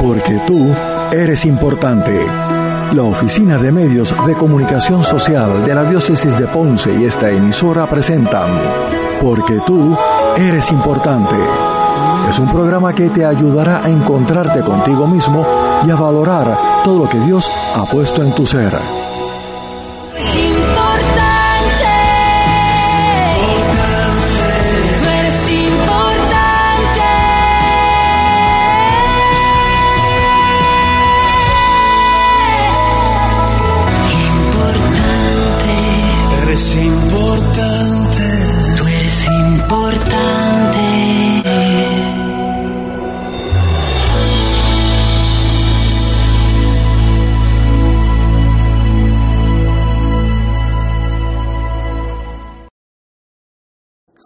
Porque tú eres importante. La Oficina de Medios de Comunicación Social de la Diócesis de Ponce y esta emisora presentan Porque tú eres importante. Es un programa que te ayudará a encontrarte contigo mismo y a valorar todo lo que Dios ha puesto en tu ser.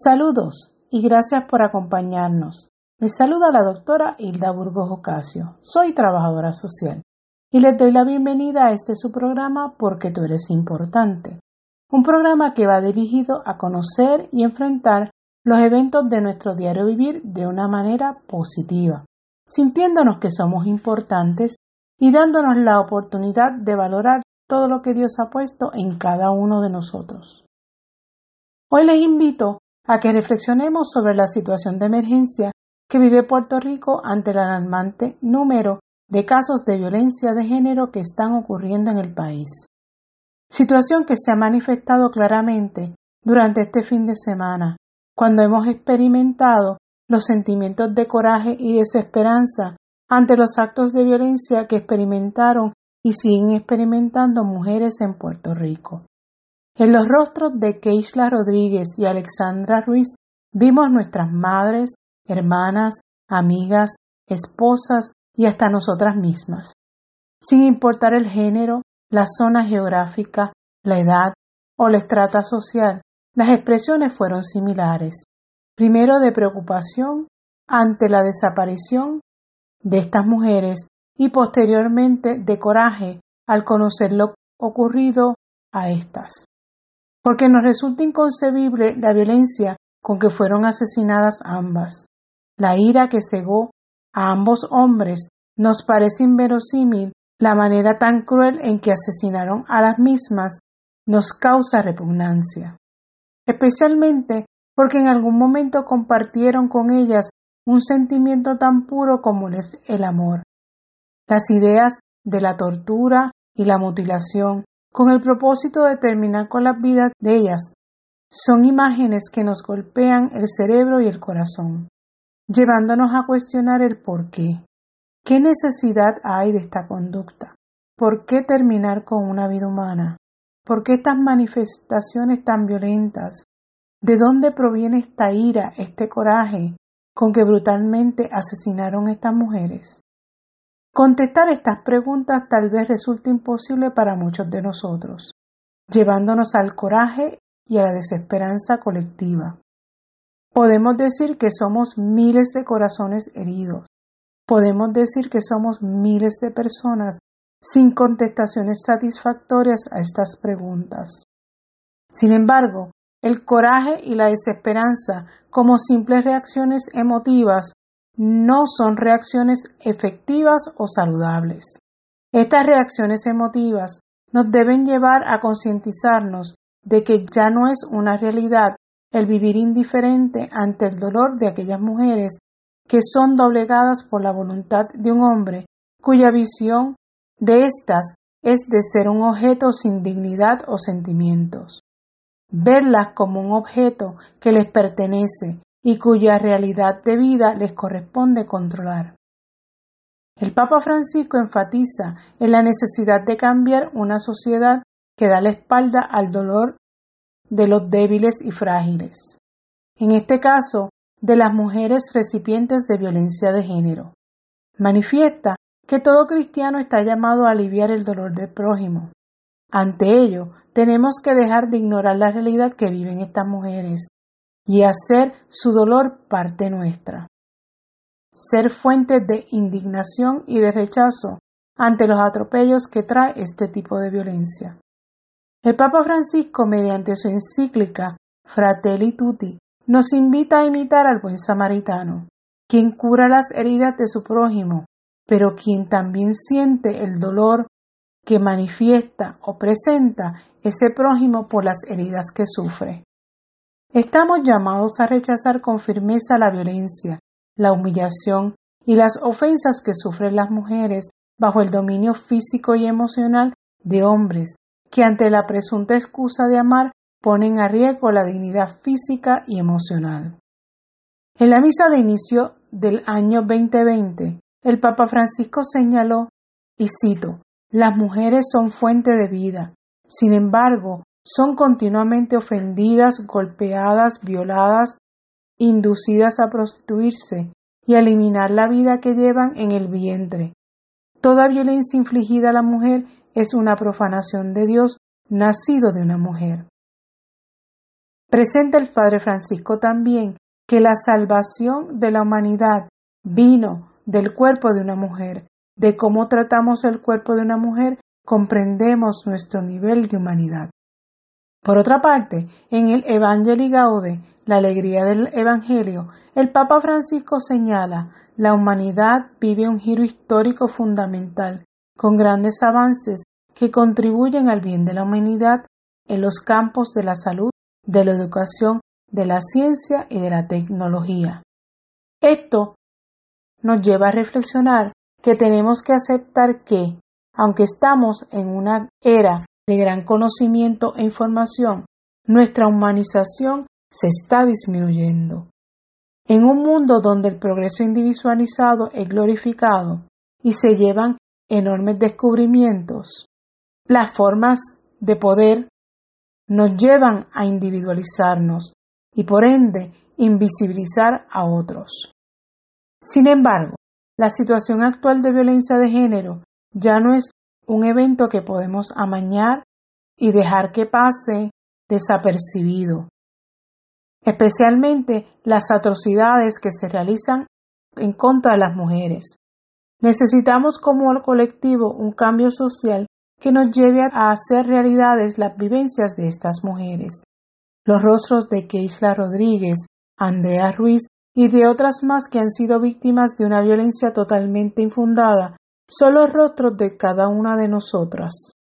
Saludos y gracias por acompañarnos. Les saluda la doctora Hilda Burgos Ocasio. Soy trabajadora social y les doy la bienvenida a este su programa Porque tú eres importante. Un programa que va dirigido a conocer y enfrentar los eventos de nuestro diario vivir de una manera positiva, sintiéndonos que somos importantes y dándonos la oportunidad de valorar todo lo que Dios ha puesto en cada uno de nosotros. Hoy les invito a que reflexionemos sobre la situación de emergencia que vive Puerto Rico ante el alarmante número de casos de violencia de género que están ocurriendo en el país. Situación que se ha manifestado claramente durante este fin de semana, cuando hemos experimentado los sentimientos de coraje y desesperanza ante los actos de violencia que experimentaron y siguen experimentando mujeres en Puerto Rico. En los rostros de Keishla Rodríguez y Alexandra Ruiz vimos nuestras madres, hermanas, amigas, esposas y hasta nosotras mismas. Sin importar el género, la zona geográfica, la edad o la estrata social, las expresiones fueron similares. Primero de preocupación ante la desaparición de estas mujeres y posteriormente de coraje al conocer lo ocurrido a estas porque nos resulta inconcebible la violencia con que fueron asesinadas ambas. La ira que cegó a ambos hombres nos parece inverosímil la manera tan cruel en que asesinaron a las mismas nos causa repugnancia, especialmente porque en algún momento compartieron con ellas un sentimiento tan puro como es el amor. Las ideas de la tortura y la mutilación, con el propósito de terminar con las vidas de ellas. Son imágenes que nos golpean el cerebro y el corazón, llevándonos a cuestionar el por qué. ¿Qué necesidad hay de esta conducta? ¿Por qué terminar con una vida humana? ¿Por qué estas manifestaciones tan violentas? ¿De dónde proviene esta ira, este coraje con que brutalmente asesinaron a estas mujeres? Contestar estas preguntas tal vez resulte imposible para muchos de nosotros, llevándonos al coraje y a la desesperanza colectiva. Podemos decir que somos miles de corazones heridos. Podemos decir que somos miles de personas sin contestaciones satisfactorias a estas preguntas. Sin embargo, el coraje y la desesperanza como simples reacciones emotivas no son reacciones efectivas o saludables. Estas reacciones emotivas nos deben llevar a concientizarnos de que ya no es una realidad el vivir indiferente ante el dolor de aquellas mujeres que son doblegadas por la voluntad de un hombre cuya visión de éstas es de ser un objeto sin dignidad o sentimientos. Verlas como un objeto que les pertenece y cuya realidad de vida les corresponde controlar. El Papa Francisco enfatiza en la necesidad de cambiar una sociedad que da la espalda al dolor de los débiles y frágiles, en este caso de las mujeres recipientes de violencia de género. Manifiesta que todo cristiano está llamado a aliviar el dolor del prójimo. Ante ello, tenemos que dejar de ignorar la realidad que viven estas mujeres y hacer su dolor parte nuestra. Ser fuente de indignación y de rechazo ante los atropellos que trae este tipo de violencia. El Papa Francisco, mediante su encíclica Fratelli Tutti, nos invita a imitar al buen samaritano, quien cura las heridas de su prójimo, pero quien también siente el dolor que manifiesta o presenta ese prójimo por las heridas que sufre. Estamos llamados a rechazar con firmeza la violencia, la humillación y las ofensas que sufren las mujeres bajo el dominio físico y emocional de hombres que ante la presunta excusa de amar ponen a riesgo la dignidad física y emocional. En la misa de inicio del año 2020, el Papa Francisco señaló, y cito, las mujeres son fuente de vida, sin embargo, son continuamente ofendidas, golpeadas, violadas, inducidas a prostituirse y a eliminar la vida que llevan en el vientre. Toda violencia infligida a la mujer es una profanación de Dios nacido de una mujer. Presenta el Padre Francisco también que la salvación de la humanidad vino del cuerpo de una mujer. De cómo tratamos el cuerpo de una mujer comprendemos nuestro nivel de humanidad. Por otra parte, en el Evangelii Gaude, la alegría del Evangelio, el Papa Francisco señala la humanidad vive un giro histórico fundamental, con grandes avances que contribuyen al bien de la humanidad en los campos de la salud, de la educación, de la ciencia y de la tecnología. Esto nos lleva a reflexionar que tenemos que aceptar que, aunque estamos en una era de gran conocimiento e información, nuestra humanización se está disminuyendo. En un mundo donde el progreso individualizado es glorificado y se llevan enormes descubrimientos, las formas de poder nos llevan a individualizarnos y por ende invisibilizar a otros. Sin embargo, la situación actual de violencia de género ya no es un evento que podemos amañar y dejar que pase desapercibido, especialmente las atrocidades que se realizan en contra de las mujeres. Necesitamos como colectivo un cambio social que nos lleve a hacer realidades las vivencias de estas mujeres. Los rostros de Keisla Rodríguez, Andrea Ruiz y de otras más que han sido víctimas de una violencia totalmente infundada son los rostros de cada una de nosotras,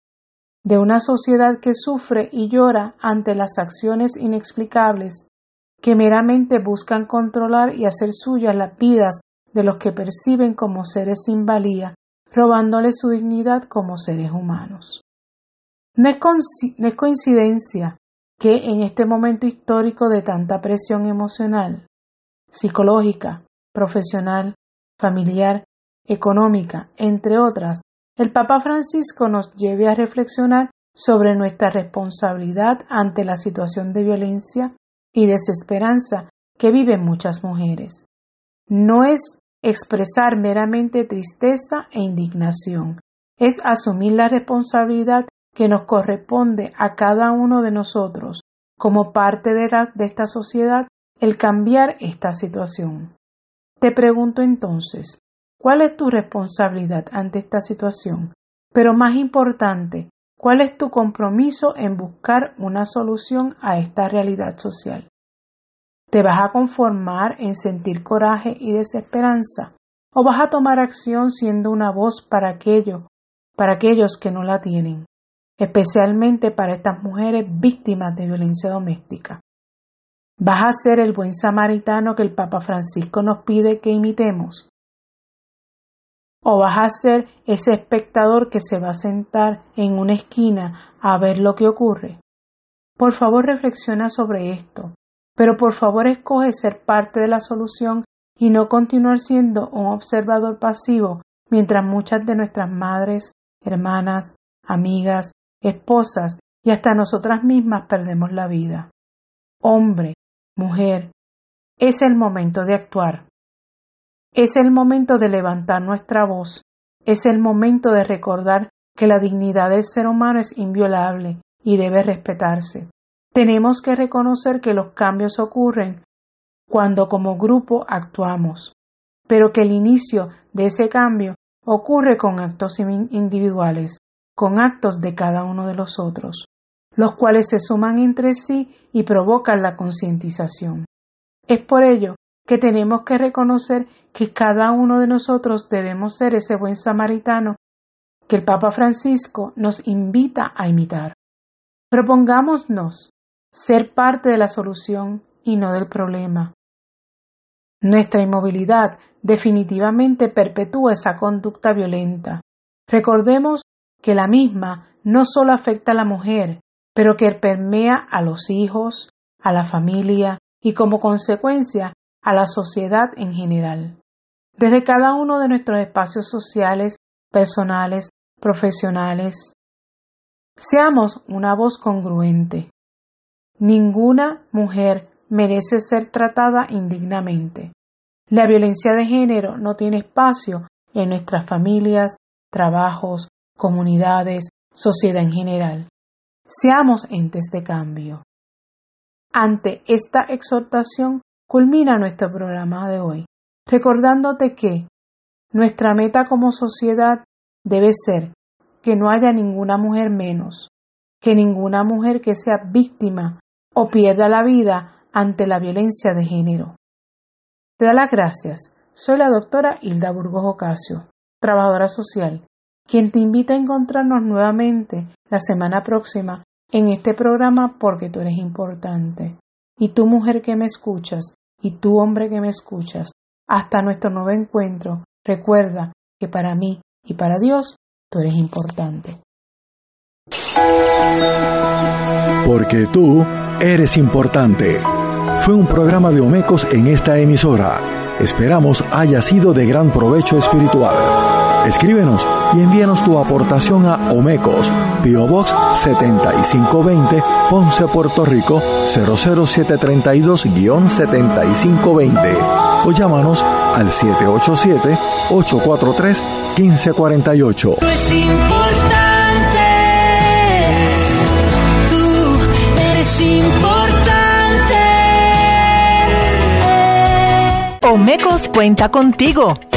de una sociedad que sufre y llora ante las acciones inexplicables que meramente buscan controlar y hacer suyas las vidas de los que perciben como seres sin valía, robándoles su dignidad como seres humanos. No es, no es coincidencia que en este momento histórico de tanta presión emocional, psicológica, profesional, familiar, económica, entre otras, el Papa Francisco nos lleve a reflexionar sobre nuestra responsabilidad ante la situación de violencia y desesperanza que viven muchas mujeres. No es expresar meramente tristeza e indignación, es asumir la responsabilidad que nos corresponde a cada uno de nosotros como parte de, de esta sociedad el cambiar esta situación. Te pregunto entonces, ¿cuál es tu responsabilidad ante esta situación? Pero más importante, ¿cuál es tu compromiso en buscar una solución a esta realidad social? ¿Te vas a conformar en sentir coraje y desesperanza? ¿O vas a tomar acción siendo una voz para aquellos, para aquellos que no la tienen? Especialmente para estas mujeres víctimas de violencia doméstica. ¿Vas a ser el buen samaritano que el Papa Francisco nos pide que imitemos? ¿O vas a ser ese espectador que se va a sentar en una esquina a ver lo que ocurre? Por favor reflexiona sobre esto, pero por favor escoge ser parte de la solución y no continuar siendo un observador pasivo mientras muchas de nuestras madres, hermanas, amigas, esposas y hasta nosotras mismas perdemos la vida. Hombre, Mujer, es el momento de actuar. Es el momento de levantar nuestra voz. Es el momento de recordar que la dignidad del ser humano es inviolable y debe respetarse. Tenemos que reconocer que los cambios ocurren cuando como grupo actuamos, pero que el inicio de ese cambio ocurre con actos individuales, con actos de cada uno de los otros los cuales se suman entre sí y provocan la concientización. Es por ello que tenemos que reconocer que cada uno de nosotros debemos ser ese buen samaritano que el Papa Francisco nos invita a imitar. Propongámonos ser parte de la solución y no del problema. Nuestra inmovilidad definitivamente perpetúa esa conducta violenta. Recordemos que la misma no solo afecta a la mujer, pero que permea a los hijos, a la familia y como consecuencia a la sociedad en general. Desde cada uno de nuestros espacios sociales, personales, profesionales, seamos una voz congruente. Ninguna mujer merece ser tratada indignamente. La violencia de género no tiene espacio en nuestras familias, trabajos, comunidades, sociedad en general. Seamos entes de cambio. Ante esta exhortación culmina nuestro programa de hoy, recordándote que nuestra meta como sociedad debe ser que no haya ninguna mujer menos, que ninguna mujer que sea víctima o pierda la vida ante la violencia de género. Te da las gracias. Soy la doctora Hilda Burgos Ocasio, trabajadora social, quien te invita a encontrarnos nuevamente la semana próxima en este programa porque tú eres importante. Y tú mujer que me escuchas, y tú hombre que me escuchas, hasta nuestro nuevo encuentro, recuerda que para mí y para Dios tú eres importante. Porque tú eres importante. Fue un programa de Omecos en esta emisora. Esperamos haya sido de gran provecho espiritual. Escríbenos y envíanos tu aportación a Omecos, Pio Box 7520, Ponce, Puerto Rico 00732-7520 o llámanos al 787-843-1548. Es importante, tú eres importante. Omecos cuenta contigo.